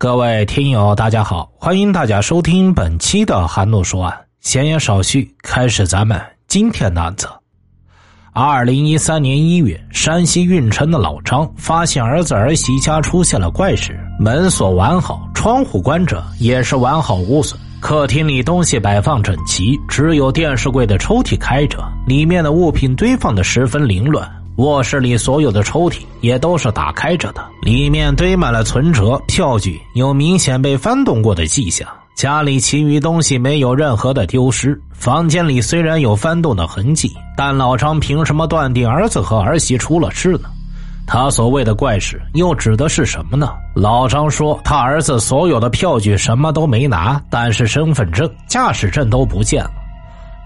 各位听友，大家好，欢迎大家收听本期的韩诺说案。闲言少叙，开始咱们今天的案子。二零一三年一月，山西运城的老张发现儿子儿媳家出现了怪事，门锁完好，窗户关着也是完好无损，客厅里东西摆放整齐，只有电视柜的抽屉开着，里面的物品堆放的十分凌乱。卧室里所有的抽屉也都是打开着的，里面堆满了存折、票据，有明显被翻动过的迹象。家里其余东西没有任何的丢失。房间里虽然有翻动的痕迹，但老张凭什么断定儿子和儿媳出了事呢？他所谓的怪事又指的是什么呢？老张说，他儿子所有的票据什么都没拿，但是身份证、驾驶证都不见了。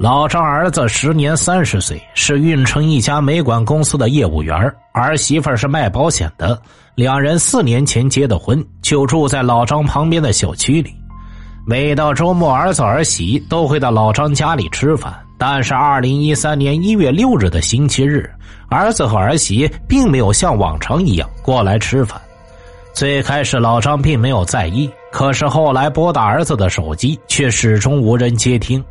老张儿子时年三十岁，是运城一家煤管公司的业务员儿媳妇是卖保险的。两人四年前结的婚，就住在老张旁边的小区里。每到周末，儿子儿媳都会到老张家里吃饭。但是，二零一三年一月六日的星期日，儿子和儿媳并没有像往常一样过来吃饭。最开始，老张并没有在意，可是后来拨打儿子的手机，却始终无人接听。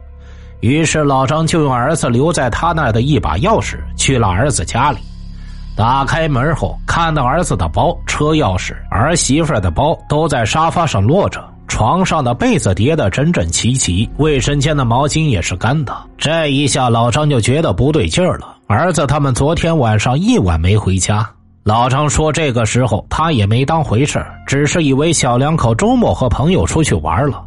于是老张就用儿子留在他那儿的一把钥匙去了儿子家里，打开门后看到儿子的包、车钥匙、儿媳妇的包都在沙发上落着，床上的被子叠得整整齐齐，卫生间的毛巾也是干的。这一下老张就觉得不对劲儿了，儿子他们昨天晚上一晚没回家。老张说这个时候他也没当回事只是以为小两口周末和朋友出去玩了。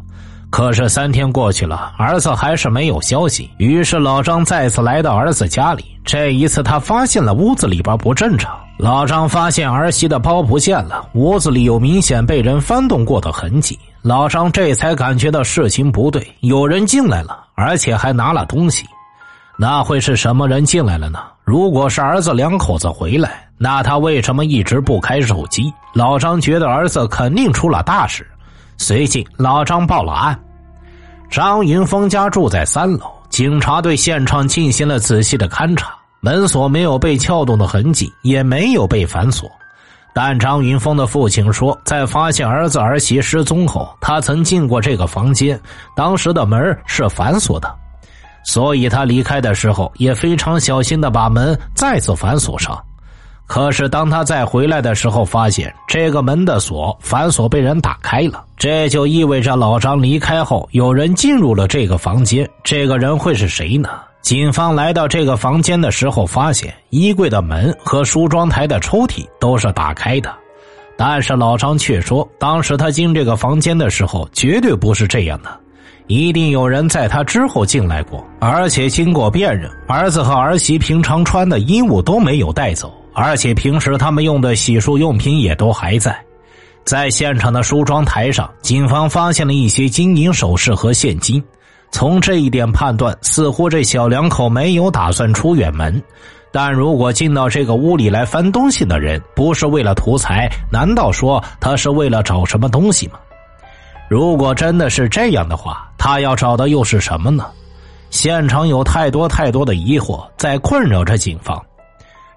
可是三天过去了，儿子还是没有消息。于是老张再次来到儿子家里，这一次他发现了屋子里边不正常。老张发现儿媳的包不见了，屋子里有明显被人翻动过的痕迹。老张这才感觉到事情不对，有人进来了，而且还拿了东西。那会是什么人进来了呢？如果是儿子两口子回来，那他为什么一直不开手机？老张觉得儿子肯定出了大事。随即，老张报了案。张云峰家住在三楼，警察对现场进行了仔细的勘查，门锁没有被撬动的痕迹，也没有被反锁。但张云峰的父亲说，在发现儿子儿媳失踪后，他曾进过这个房间，当时的门是反锁的，所以他离开的时候也非常小心的把门再次反锁上。可是，当他再回来的时候，发现这个门的锁反锁被人打开了，这就意味着老张离开后，有人进入了这个房间。这个人会是谁呢？警方来到这个房间的时候，发现衣柜的门和梳妆台的抽屉都是打开的，但是老张却说，当时他进这个房间的时候，绝对不是这样的，一定有人在他之后进来过，而且经过辨认，儿子和儿媳平常穿的衣物都没有带走。而且平时他们用的洗漱用品也都还在，在现场的梳妆台上，警方发现了一些金银首饰和现金。从这一点判断，似乎这小两口没有打算出远门。但如果进到这个屋里来翻东西的人不是为了图财，难道说他是为了找什么东西吗？如果真的是这样的话，他要找的又是什么呢？现场有太多太多的疑惑在困扰着警方。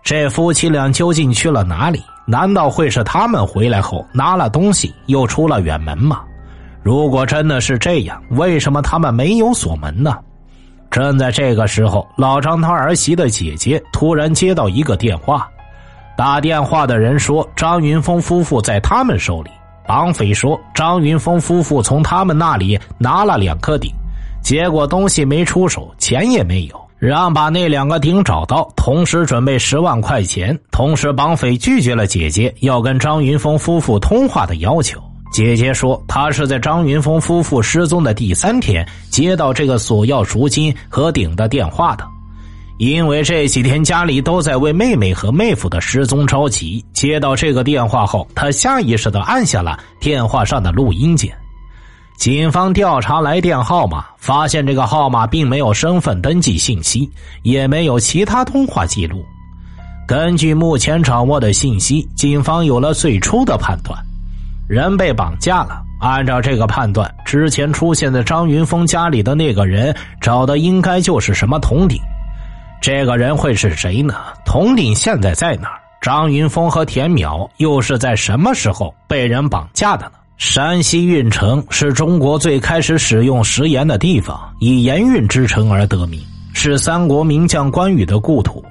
这夫妻俩究竟去了哪里？难道会是他们回来后拿了东西又出了远门吗？如果真的是这样，为什么他们没有锁门呢？正在这个时候，老张他儿媳的姐姐突然接到一个电话，打电话的人说张云峰夫妇在他们手里。绑匪说张云峰夫妇从他们那里拿了两颗顶，结果东西没出手，钱也没有。让把那两个鼎找到，同时准备十万块钱。同时，绑匪拒绝了姐姐要跟张云峰夫妇通话的要求。姐姐说，她是在张云峰夫妇失踪的第三天接到这个索要赎金和顶的电话的，因为这几天家里都在为妹妹和妹夫的失踪着急。接到这个电话后，她下意识的按下了电话上的录音键。警方调查来电号码，发现这个号码并没有身份登记信息，也没有其他通话记录。根据目前掌握的信息，警方有了最初的判断：人被绑架了。按照这个判断，之前出现在张云峰家里的那个人，找的应该就是什么铜鼎。这个人会是谁呢？铜鼎现在在哪儿？张云峰和田淼又是在什么时候被人绑架的呢？山西运城是中国最开始使用食盐的地方，以盐运之城而得名，是三国名将关羽的故土。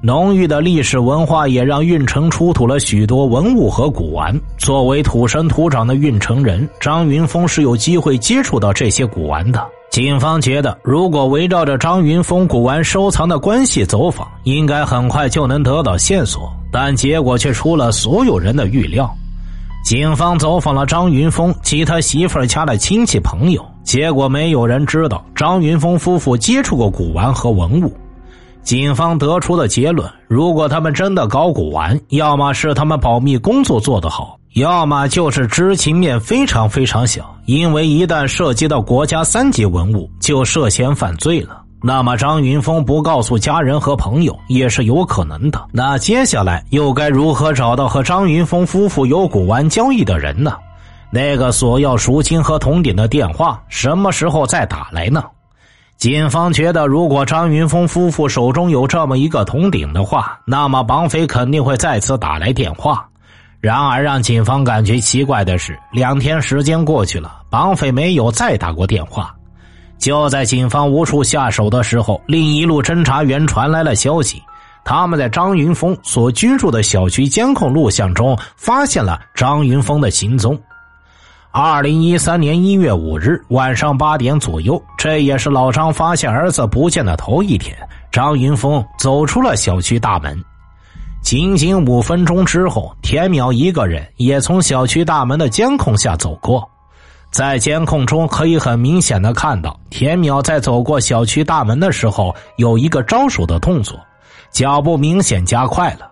浓郁的历史文化也让运城出土了许多文物和古玩。作为土生土长的运城人，张云峰是有机会接触到这些古玩的。警方觉得，如果围绕着张云峰古玩收藏的关系走访，应该很快就能得到线索。但结果却出了所有人的预料。警方走访了张云峰及他媳妇儿家的亲戚朋友，结果没有人知道张云峰夫妇接触过古玩和文物。警方得出的结论：如果他们真的搞古玩，要么是他们保密工作做得好，要么就是知情面非常非常小。因为一旦涉及到国家三级文物，就涉嫌犯罪了。那么张云峰不告诉家人和朋友也是有可能的。那接下来又该如何找到和张云峰夫妇有古玩交易的人呢？那个索要赎金和铜鼎的电话什么时候再打来呢？警方觉得，如果张云峰夫妇手中有这么一个铜鼎的话，那么绑匪肯定会再次打来电话。然而，让警方感觉奇怪的是，两天时间过去了，绑匪没有再打过电话。就在警方无处下手的时候，另一路侦查员传来了消息，他们在张云峰所居住的小区监控录像中发现了张云峰的行踪。二零一三年一月五日晚上八点左右，这也是老张发现儿子不见的头一天。张云峰走出了小区大门，仅仅五分钟之后，田淼一个人也从小区大门的监控下走过。在监控中可以很明显的看到，田淼在走过小区大门的时候有一个招手的动作，脚步明显加快了。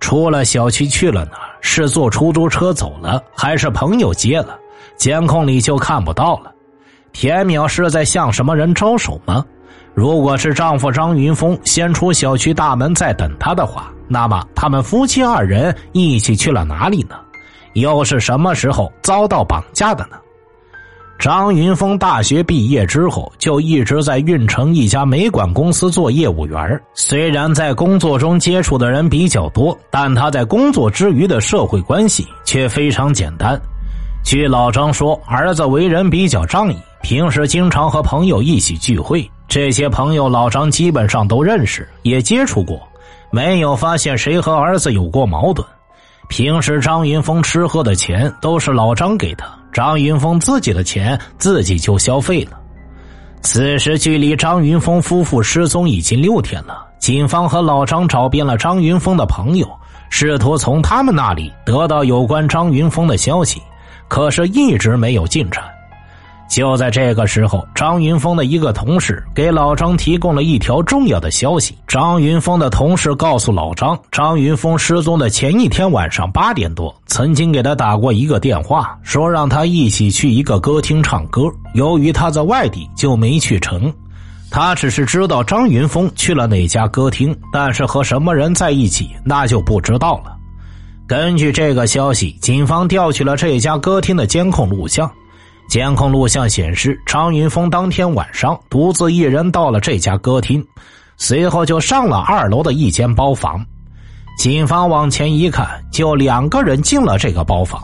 出了小区去了哪？是坐出租车走了，还是朋友接了？监控里就看不到了，田淼是在向什么人招手吗？如果是丈夫张云峰先出小区大门再等他的话，那么他们夫妻二人一起去了哪里呢？又是什么时候遭到绑架的呢？张云峰大学毕业之后就一直在运城一家煤管公司做业务员，虽然在工作中接触的人比较多，但他在工作之余的社会关系却非常简单。据老张说，儿子为人比较仗义，平时经常和朋友一起聚会。这些朋友老张基本上都认识，也接触过，没有发现谁和儿子有过矛盾。平时张云峰吃喝的钱都是老张给的，张云峰自己的钱自己就消费了。此时距离张云峰夫妇失踪已经六天了，警方和老张找遍了张云峰的朋友，试图从他们那里得到有关张云峰的消息。可是，一直没有进展。就在这个时候，张云峰的一个同事给老张提供了一条重要的消息。张云峰的同事告诉老张，张云峰失踪的前一天晚上八点多，曾经给他打过一个电话，说让他一起去一个歌厅唱歌。由于他在外地，就没去成。他只是知道张云峰去了哪家歌厅，但是和什么人在一起，那就不知道了。根据这个消息，警方调取了这家歌厅的监控录像。监控录像显示，张云峰当天晚上独自一人到了这家歌厅，随后就上了二楼的一间包房。警方往前一看，就两个人进了这个包房。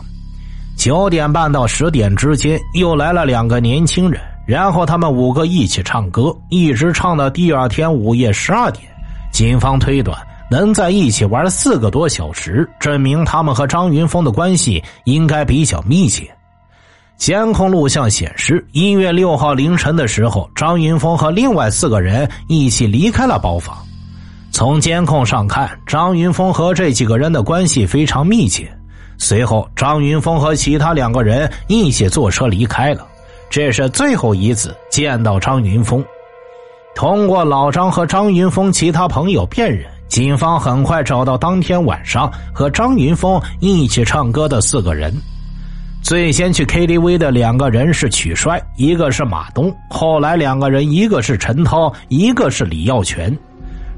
九点半到十点之间，又来了两个年轻人，然后他们五个一起唱歌，一直唱到第二天午夜十二点。警方推断。能在一起玩四个多小时，证明他们和张云峰的关系应该比较密切。监控录像显示，一月六号凌晨的时候，张云峰和另外四个人一起离开了包房。从监控上看，张云峰和这几个人的关系非常密切。随后，张云峰和其他两个人一起坐车离开了。这是最后一次见到张云峰。通过老张和张云峰其他朋友辨认。警方很快找到当天晚上和张云峰一起唱歌的四个人。最先去 KTV 的两个人是曲帅，一个是马东。后来两个人，一个是陈涛，一个是李耀全。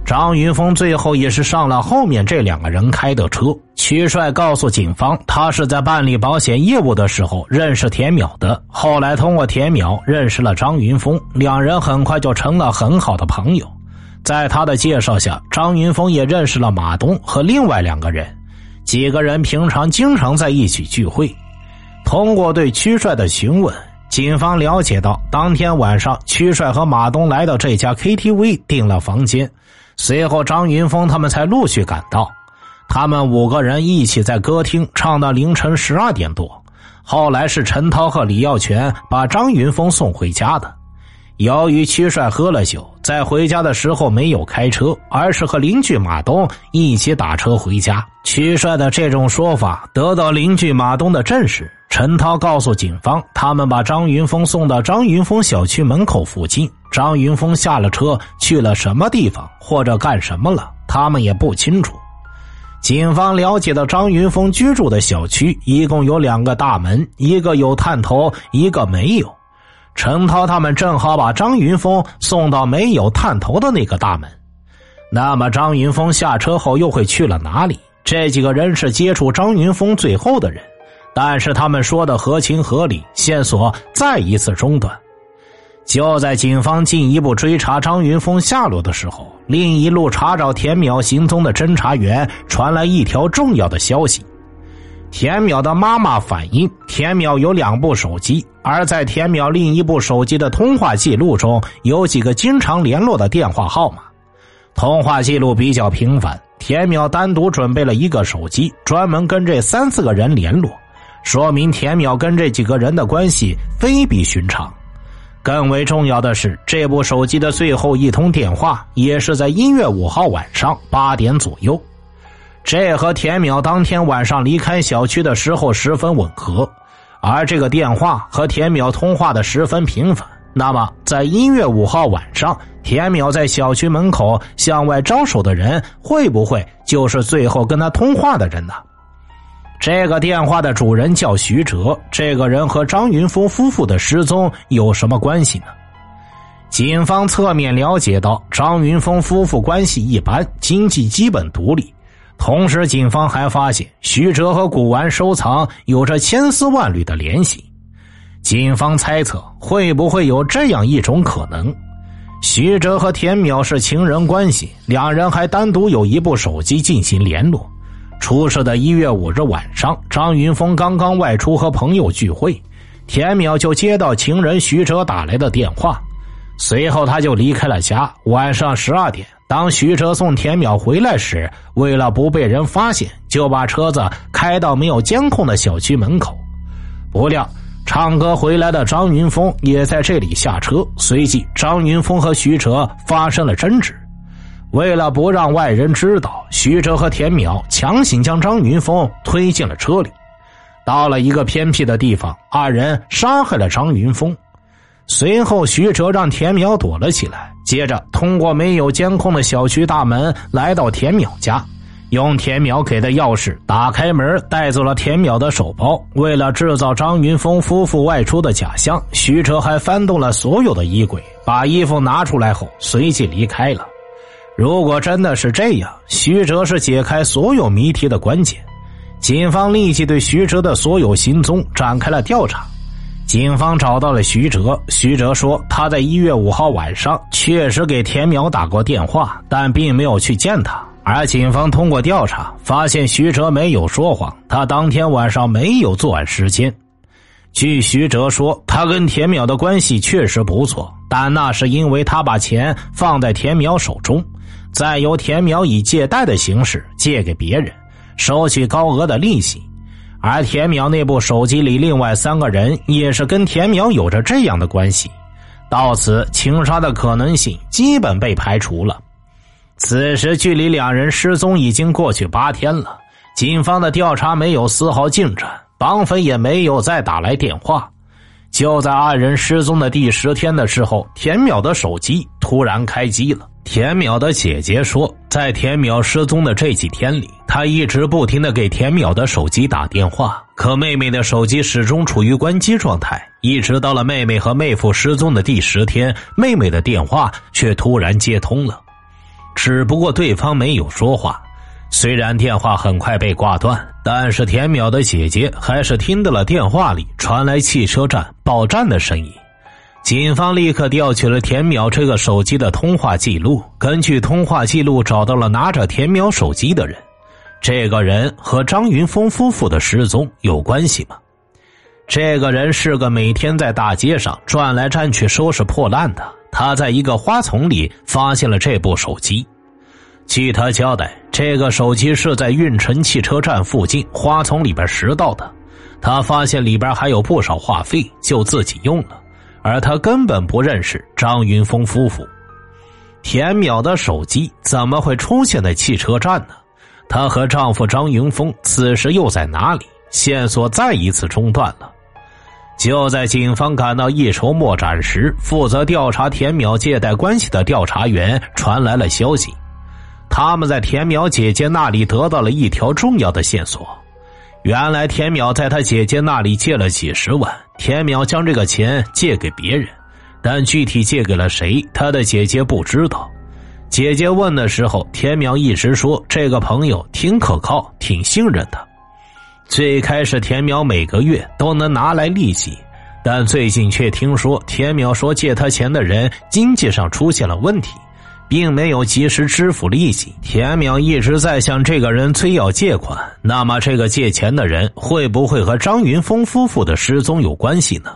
张云峰最后也是上了后面这两个人开的车。曲帅告诉警方，他是在办理保险业务的时候认识田淼的。后来通过田淼认识了张云峰，两人很快就成了很好的朋友。在他的介绍下，张云峰也认识了马东和另外两个人，几个人平常经常在一起聚会。通过对屈帅的询问，警方了解到，当天晚上屈帅和马东来到这家 KTV 订了房间，随后张云峰他们才陆续赶到。他们五个人一起在歌厅唱到凌晨十二点多。后来是陈涛和李耀全把张云峰送回家的。由于屈帅喝了酒，在回家的时候没有开车，而是和邻居马东一起打车回家。屈帅的这种说法得到邻居马东的证实。陈涛告诉警方，他们把张云峰送到张云峰小区门口附近。张云峰下了车去了什么地方或者干什么了，他们也不清楚。警方了解到，张云峰居住的小区一共有两个大门，一个有探头，一个没有。陈涛他们正好把张云峰送到没有探头的那个大门。那么张云峰下车后又会去了哪里？这几个人是接触张云峰最后的人，但是他们说的合情合理，线索再一次中断。就在警方进一步追查张云峰下落的时候，另一路查找田淼行踪的侦查员传来一条重要的消息。田淼的妈妈反映，田淼有两部手机，而在田淼另一部手机的通话记录中有几个经常联络的电话号码，通话记录比较频繁。田淼单独准备了一个手机，专门跟这三四个人联络，说明田淼跟这几个人的关系非比寻常。更为重要的是，这部手机的最后一通电话也是在一月五号晚上八点左右。这和田淼当天晚上离开小区的时候十分吻合，而这个电话和田淼通话的十分频繁。那么，在一月五号晚上，田淼在小区门口向外招手的人，会不会就是最后跟他通话的人呢？这个电话的主人叫徐哲，这个人和张云峰夫妇的失踪有什么关系呢？警方侧面了解到，张云峰夫妇关系一般，经济基本独立。同时，警方还发现徐哲和古玩收藏有着千丝万缕的联系。警方猜测，会不会有这样一种可能：徐哲和田淼是情人关系，两人还单独有一部手机进行联络。出事的一月五日晚上，张云峰刚刚外出和朋友聚会，田淼就接到情人徐哲打来的电话，随后他就离开了家。晚上十二点。当徐哲送田淼回来时，为了不被人发现，就把车子开到没有监控的小区门口。不料，唱歌回来的张云峰也在这里下车。随即，张云峰和徐哲发生了争执。为了不让外人知道，徐哲和田淼强行将张云峰推进了车里。到了一个偏僻的地方，二人杀害了张云峰。随后，徐哲让田淼躲了起来。接着，通过没有监控的小区大门来到田淼家，用田淼给的钥匙打开门，带走了田淼的手包。为了制造张云峰夫妇外出的假象，徐哲还翻动了所有的衣柜，把衣服拿出来后，随即离开了。如果真的是这样，徐哲是解开所有谜题的关键。警方立即对徐哲的所有行踪展开了调查。警方找到了徐哲，徐哲说他在一月五号晚上确实给田淼打过电话，但并没有去见他。而警方通过调查发现，徐哲没有说谎，他当天晚上没有作案时间。据徐哲说，他跟田淼的关系确实不错，但那是因为他把钱放在田淼手中，再由田淼以借贷的形式借给别人，收取高额的利息。而田淼那部手机里，另外三个人也是跟田淼有着这样的关系，到此情杀的可能性基本被排除了。此时距离两人失踪已经过去八天了，警方的调查没有丝毫进展，绑匪也没有再打来电话。就在二人失踪的第十天的时候，田淼的手机突然开机了。田淼的姐姐说，在田淼失踪的这几天里，她一直不停的给田淼的手机打电话，可妹妹的手机始终处于关机状态。一直到了妹妹和妹夫失踪的第十天，妹妹的电话却突然接通了，只不过对方没有说话。虽然电话很快被挂断，但是田淼的姐姐还是听到了电话里传来汽车站报站的声音。警方立刻调取了田淼这个手机的通话记录，根据通话记录找到了拿着田淼手机的人。这个人和张云峰夫妇的失踪有关系吗？这个人是个每天在大街上转来转去收拾破烂的。他在一个花丛里发现了这部手机。据他交代，这个手机是在运城汽车站附近花丛里边拾到的。他发现里边还有不少话费，就自己用了。而他根本不认识张云峰夫妇。田淼的手机怎么会出现在汽车站呢？她和丈夫张云峰此时又在哪里？线索再一次中断了。就在警方感到一筹莫展时，负责调查田淼借贷关系的调查员传来了消息。他们在田淼姐姐那里得到了一条重要的线索。原来田淼在他姐姐那里借了几十万，田淼将这个钱借给别人，但具体借给了谁，他的姐姐不知道。姐姐问的时候，田淼一直说这个朋友挺可靠、挺信任的。最开始，田淼每个月都能拿来利息，但最近却听说田淼说借他钱的人经济上出现了问题，并没有及时支付利息。田淼一直在向这个人催要借款，那么这个借钱的人会不会和张云峰夫妇的失踪有关系呢？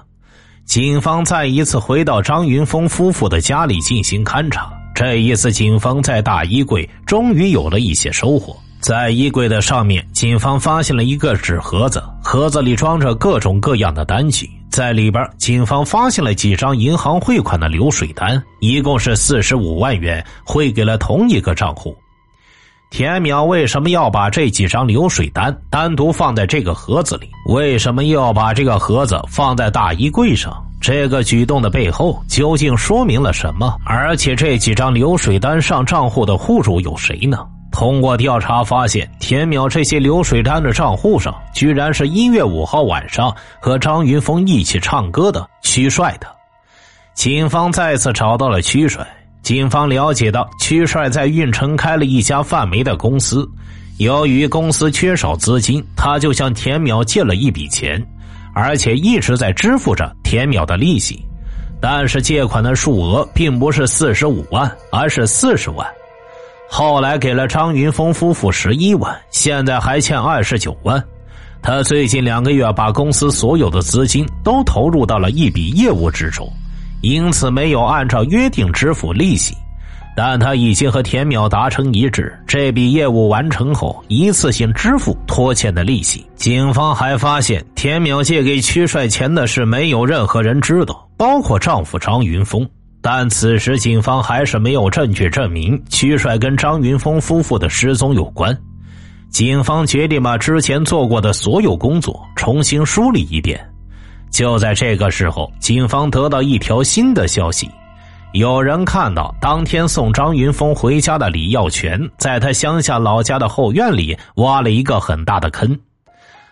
警方再一次回到张云峰夫妇的家里进行勘查。这一次，警方在大衣柜终于有了一些收获。在衣柜的上面，警方发现了一个纸盒子，盒子里装着各种各样的单据。在里边，警方发现了几张银行汇款的流水单，一共是四十五万元，汇给了同一个账户。田淼为什么要把这几张流水单单独放在这个盒子里？为什么又要把这个盒子放在大衣柜上？这个举动的背后究竟说明了什么？而且这几张流水单上账户的户主有谁呢？通过调查发现，田淼这些流水单的账户上，居然是一月五号晚上和张云峰一起唱歌的曲帅的。警方再次找到了曲帅。警方了解到，曲帅在运城开了一家贩煤的公司，由于公司缺少资金，他就向田淼借了一笔钱。而且一直在支付着田淼的利息，但是借款的数额并不是四十五万，而是四十万。后来给了张云峰夫妇十一万，现在还欠二十九万。他最近两个月把公司所有的资金都投入到了一笔业务之中，因此没有按照约定支付利息。但他已经和田淼达成一致，这笔业务完成后一次性支付拖欠的利息。警方还发现，田淼借给屈帅钱的事没有任何人知道，包括丈夫张云峰。但此时警方还是没有证据证明屈帅跟张云峰夫妇的失踪有关。警方决定把之前做过的所有工作重新梳理一遍。就在这个时候，警方得到一条新的消息。有人看到当天送张云峰回家的李耀全，在他乡下老家的后院里挖了一个很大的坑，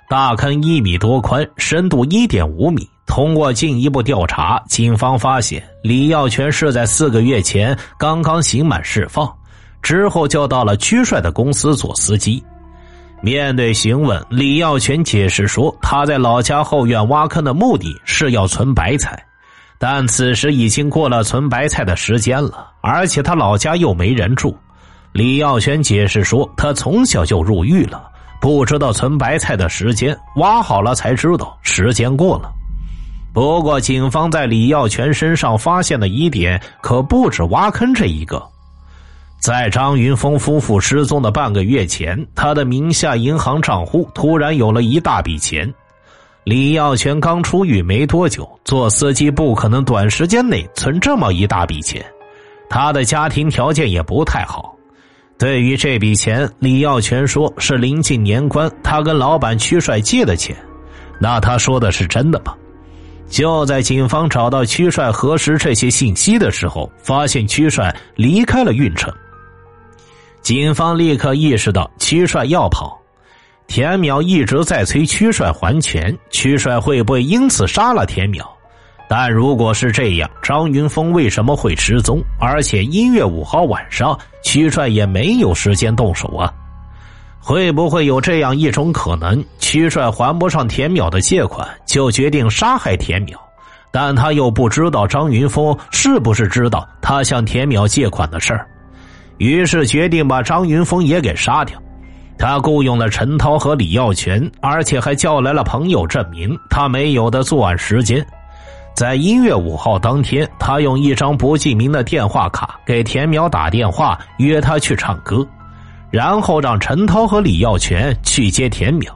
大坑一米多宽，深度一点五米。通过进一步调查，警方发现李耀全是在四个月前刚刚刑满释放，之后就到了屈帅的公司做司机。面对询问，李耀全解释说，他在老家后院挖坑的目的是要存白菜。但此时已经过了存白菜的时间了，而且他老家又没人住。李耀全解释说，他从小就入狱了，不知道存白菜的时间，挖好了才知道时间过了。不过，警方在李耀全身上发现的疑点可不止挖坑这一个。在张云峰夫妇失踪的半个月前，他的名下银行账户突然有了一大笔钱。李耀全刚出狱没多久，做司机不可能短时间内存这么一大笔钱，他的家庭条件也不太好。对于这笔钱，李耀全说是临近年关，他跟老板屈帅借的钱。那他说的是真的吗？就在警方找到屈帅核实这些信息的时候，发现屈帅离开了运城。警方立刻意识到屈帅要跑。田淼一直在催屈帅还钱，屈帅会不会因此杀了田淼？但如果是这样，张云峰为什么会失踪？而且一月五号晚上，屈帅也没有时间动手啊？会不会有这样一种可能：屈帅还不上田淼的借款，就决定杀害田淼？但他又不知道张云峰是不是知道他向田淼借款的事儿，于是决定把张云峰也给杀掉。他雇佣了陈涛和李耀全，而且还叫来了朋友证明他没有的作案时间。在一月五号当天，他用一张不记名的电话卡给田淼打电话，约他去唱歌，然后让陈涛和李耀全去接田淼。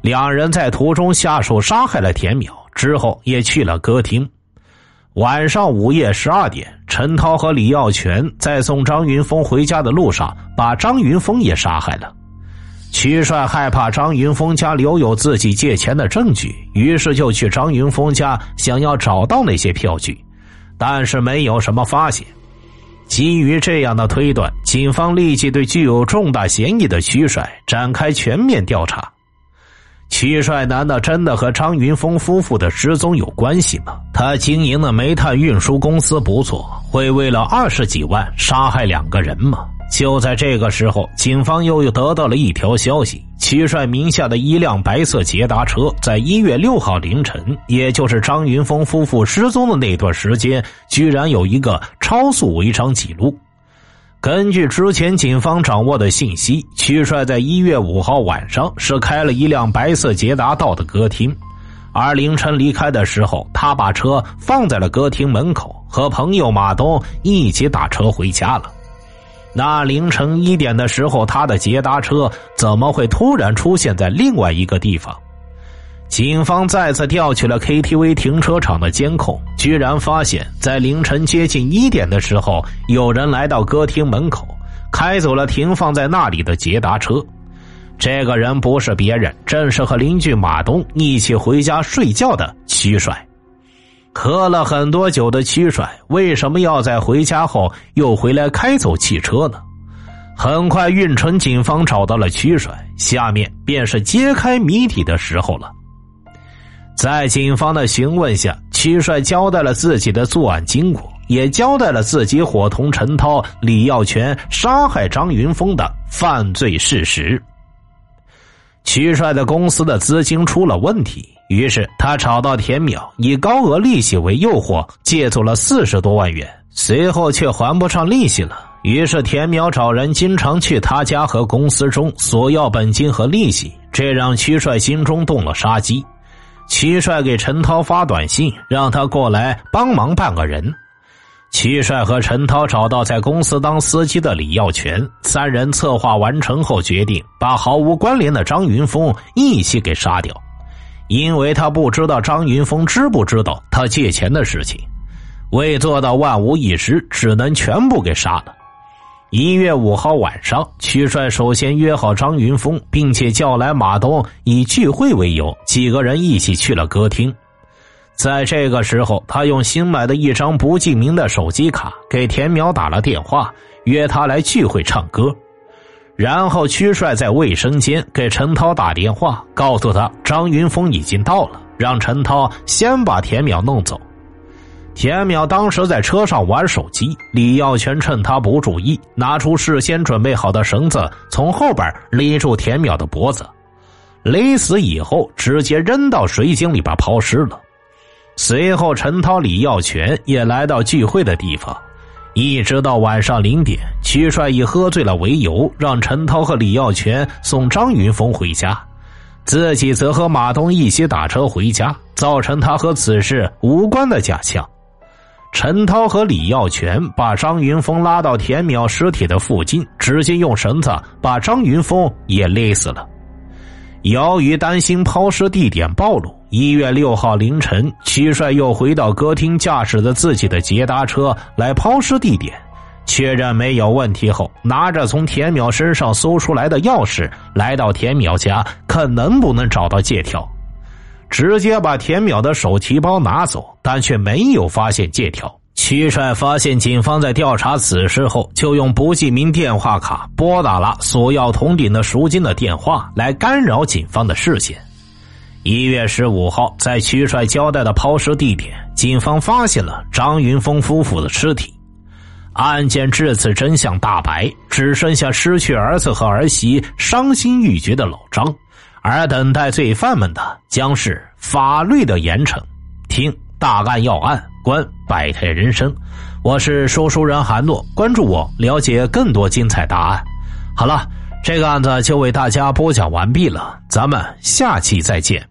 两人在途中下手杀害了田淼，之后也去了歌厅。晚上午夜十二点，陈涛和李耀全在送张云峰回家的路上，把张云峰也杀害了。曲帅害怕张云峰家留有自己借钱的证据，于是就去张云峰家想要找到那些票据，但是没有什么发现。基于这样的推断，警方立即对具有重大嫌疑的曲帅展开全面调查。曲帅难道真的和张云峰夫妇的失踪有关系吗？他经营的煤炭运输公司不错，会为了二十几万杀害两个人吗？就在这个时候，警方又又得到了一条消息：曲帅名下的一辆白色捷达车，在一月六号凌晨，也就是张云峰夫妇失踪的那段时间，居然有一个超速违章记录。根据之前警方掌握的信息，曲帅在一月五号晚上是开了一辆白色捷达到的歌厅，而凌晨离开的时候，他把车放在了歌厅门口，和朋友马东一起打车回家了。那凌晨一点的时候，他的捷达车怎么会突然出现在另外一个地方？警方再次调取了 KTV 停车场的监控，居然发现，在凌晨接近一点的时候，有人来到歌厅门口，开走了停放在那里的捷达车。这个人不是别人，正是和邻居马东一起回家睡觉的屈帅。喝了很多酒的屈帅，为什么要在回家后又回来开走汽车呢？很快，运城警方找到了屈帅，下面便是揭开谜底的时候了。在警方的询问下，屈帅交代了自己的作案经过，也交代了自己伙同陈涛、李耀全杀害张云峰的犯罪事实。屈帅的公司的资金出了问题，于是他找到田淼，以高额利息为诱惑，借走了四十多万元，随后却还不上利息了。于是田淼找人经常去他家和公司中索要本金和利息，这让屈帅心中动了杀机。齐帅给陈涛发短信，让他过来帮忙办个人。齐帅和陈涛找到在公司当司机的李耀全，三人策划完成后，决定把毫无关联的张云峰一起给杀掉，因为他不知道张云峰知不知道他借钱的事情。为做到万无一失，只能全部给杀了。一月五号晚上，曲帅首先约好张云峰，并且叫来马东，以聚会为由，几个人一起去了歌厅。在这个时候，他用新买的一张不记名的手机卡给田淼打了电话，约他来聚会唱歌。然后，曲帅在卫生间给陈涛打电话，告诉他张云峰已经到了，让陈涛先把田淼弄走。田淼当时在车上玩手机，李耀全趁他不注意，拿出事先准备好的绳子，从后边勒住田淼的脖子，勒死以后直接扔到水井里边抛尸了。随后，陈涛、李耀全也来到聚会的地方，一直到晚上零点，曲帅以喝醉了为由，让陈涛和李耀全送张云峰回家，自己则和马东一起打车回家，造成他和此事无关的假象。陈涛和李耀全把张云峰拉到田淼尸体的附近，直接用绳子把张云峰也勒死了。由于担心抛尸地点暴露，一月六号凌晨，曲帅又回到歌厅，驾驶着自己的捷达车来抛尸地点，确认没有问题后，拿着从田淼身上搜出来的钥匙，来到田淼家，看能不能找到借条。直接把田淼的手提包拿走，但却没有发现借条。屈帅发现警方在调查此事后，就用不记名电话卡拨打了索要铜鼎的赎金的电话，来干扰警方的视线。一月十五号，在屈帅交代的抛尸地点，警方发现了张云峰夫妇的尸体。案件至此真相大白，只剩下失去儿子和儿媳、伤心欲绝的老张。而等待罪犯们的将是法律的严惩。听大案要案，观百态人生。我是说书人韩诺，关注我，了解更多精彩答案。好了，这个案子就为大家播讲完毕了，咱们下期再见。